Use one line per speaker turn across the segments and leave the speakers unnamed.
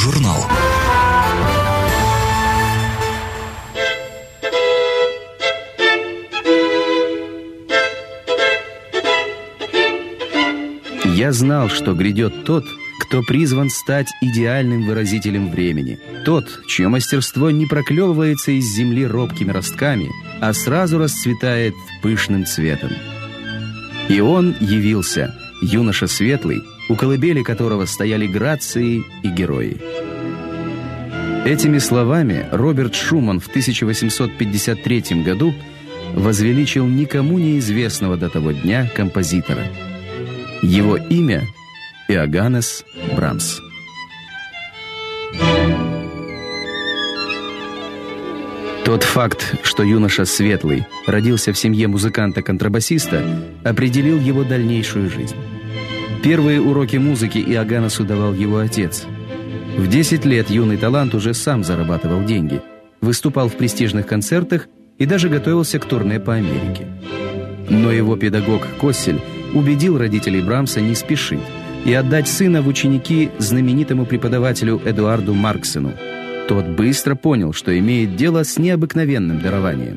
Радиожурнал.
Я знал, что грядет тот, кто призван стать идеальным выразителем времени. Тот, чье мастерство не проклевывается из земли робкими ростками, а сразу расцветает пышным цветом. И он явился, юноша светлый, у колыбели которого стояли грации и герои. Этими словами Роберт Шуман в 1853 году возвеличил никому неизвестного до того дня композитора – его имя – Иоганнес Брамс. Тот факт, что юноша Светлый родился в семье музыканта-контрабасиста, определил его дальнейшую жизнь. Первые уроки музыки Иоганнесу давал его отец. В 10 лет юный талант уже сам зарабатывал деньги, выступал в престижных концертах и даже готовился к турне по Америке. Но его педагог Коссель убедил родителей Брамса не спешить и отдать сына в ученики знаменитому преподавателю Эдуарду Марксену. Тот быстро понял, что имеет дело с необыкновенным дарованием.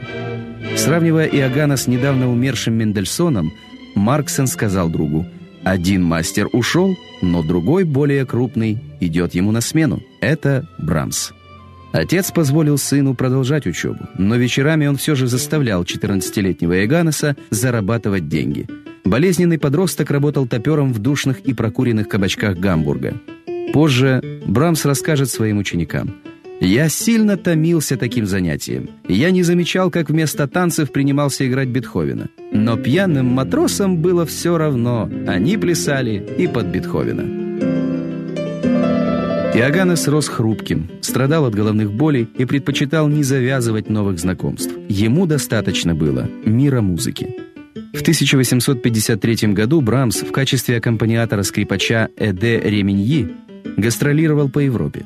Сравнивая Иоганна с недавно умершим Мендельсоном, Марксен сказал другу, «Один мастер ушел, но другой, более крупный, идет ему на смену. Это Брамс». Отец позволил сыну продолжать учебу, но вечерами он все же заставлял 14-летнего Иоганнеса зарабатывать деньги – Болезненный подросток работал топером в душных и прокуренных кабачках Гамбурга. Позже Брамс расскажет своим ученикам. «Я сильно томился таким занятием. Я не замечал, как вместо танцев принимался играть Бетховена. Но пьяным матросам было все равно. Они плясали и под Бетховена». Иоганнес рос хрупким, страдал от головных болей и предпочитал не завязывать новых знакомств. Ему достаточно было мира музыки. В 1853 году Брамс в качестве аккомпаниатора-скрипача Эде Реминьи гастролировал по Европе.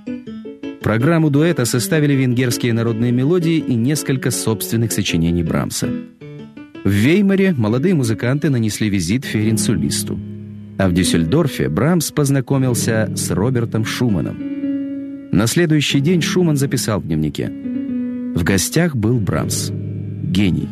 Программу дуэта составили венгерские народные мелодии и несколько собственных сочинений Брамса. В Веймаре молодые музыканты нанесли визит Ференцу Листу. А в Дюссельдорфе Брамс познакомился с Робертом Шуманом. На следующий день Шуман записал в дневнике. В гостях был Брамс. Гений.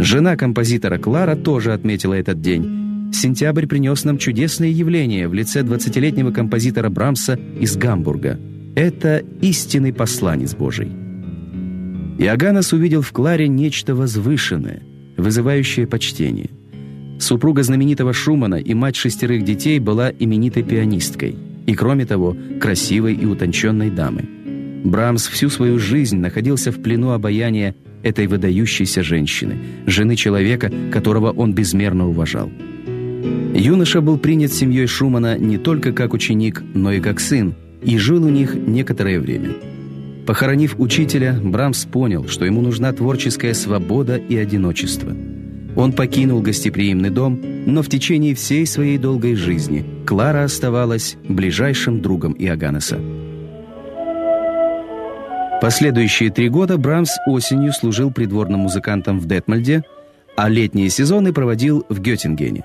Жена композитора Клара тоже отметила этот день. Сентябрь принес нам чудесное явление в лице 20-летнего композитора Брамса из Гамбурга. Это истинный посланец Божий. Иоганнес увидел в Кларе нечто возвышенное, вызывающее почтение. Супруга знаменитого Шумана и мать шестерых детей была именитой пианисткой и, кроме того, красивой и утонченной дамой. Брамс всю свою жизнь находился в плену обаяния этой выдающейся женщины, жены человека, которого он безмерно уважал. Юноша был принят семьей Шумана не только как ученик, но и как сын, и жил у них некоторое время. Похоронив учителя, Брамс понял, что ему нужна творческая свобода и одиночество. Он покинул гостеприимный дом, но в течение всей своей долгой жизни Клара оставалась ближайшим другом Иоганнеса. Последующие три года Брамс осенью служил придворным музыкантом в Детмальде, а летние сезоны проводил в Геттингене.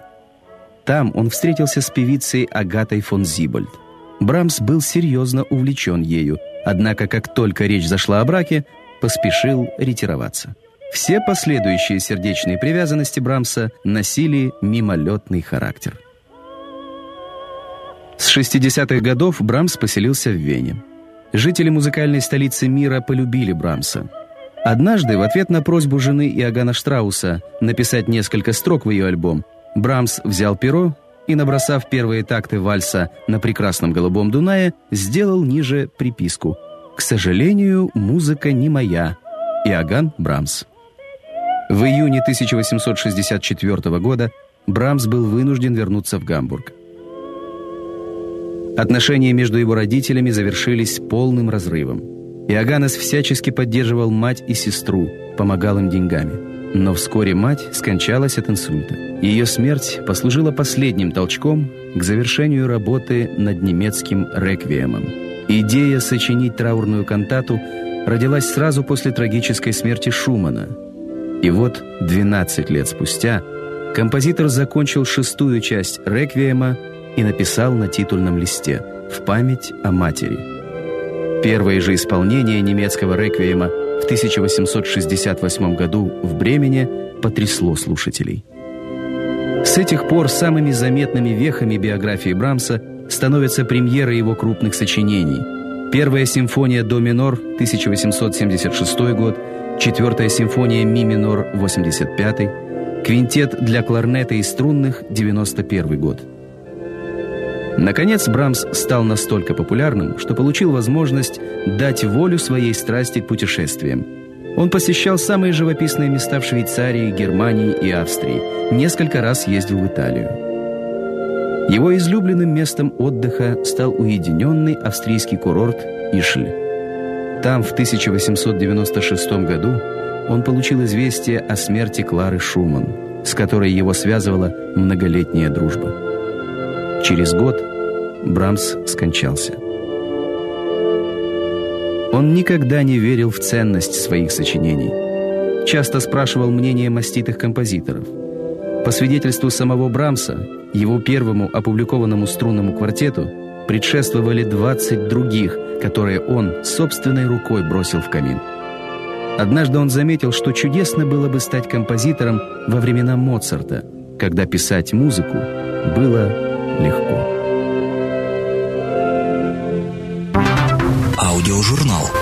Там он встретился с певицей Агатой фон Зибольд. Брамс был серьезно увлечен ею, однако как только речь зашла о браке, поспешил ретироваться. Все последующие сердечные привязанности Брамса носили мимолетный характер. С 60-х годов Брамс поселился в Вене. Жители музыкальной столицы мира полюбили Брамса. Однажды, в ответ на просьбу жены Иоганна Штрауса написать несколько строк в ее альбом, Брамс взял перо и, набросав первые такты вальса на прекрасном голубом Дунае, сделал ниже приписку «К сожалению, музыка не моя. Иоганн Брамс». В июне 1864 года Брамс был вынужден вернуться в Гамбург. Отношения между его родителями завершились полным разрывом. Иоганнес всячески поддерживал мать и сестру, помогал им деньгами. Но вскоре мать скончалась от инсульта. Ее смерть послужила последним толчком к завершению работы над немецким реквиемом. Идея сочинить траурную кантату родилась сразу после трагической смерти Шумана. И вот 12 лет спустя композитор закончил шестую часть реквиема и написал на титульном листе «В память о матери». Первое же исполнение немецкого реквиема 1868 году в Бремене потрясло слушателей. С этих пор самыми заметными вехами биографии Брамса становятся премьеры его крупных сочинений. Первая симфония до минор, 1876 год, четвертая симфония ми минор, 85 квинтет для кларнета и струнных, 91 год. Наконец, Брамс стал настолько популярным, что получил возможность дать волю своей страсти к путешествиям. Он посещал самые живописные места в Швейцарии, Германии и Австрии. Несколько раз ездил в Италию. Его излюбленным местом отдыха стал уединенный австрийский курорт Ишль. Там в 1896 году он получил известие о смерти Клары Шуман, с которой его связывала многолетняя дружба. Через год Брамс скончался. Он никогда не верил в ценность своих сочинений. Часто спрашивал мнение маститых композиторов. По свидетельству самого Брамса, его первому опубликованному струнному квартету предшествовали 20 других, которые он собственной рукой бросил в камин. Однажды он заметил, что чудесно было бы стать композитором во времена Моцарта, когда писать музыку было легко.
Аудиожурнал.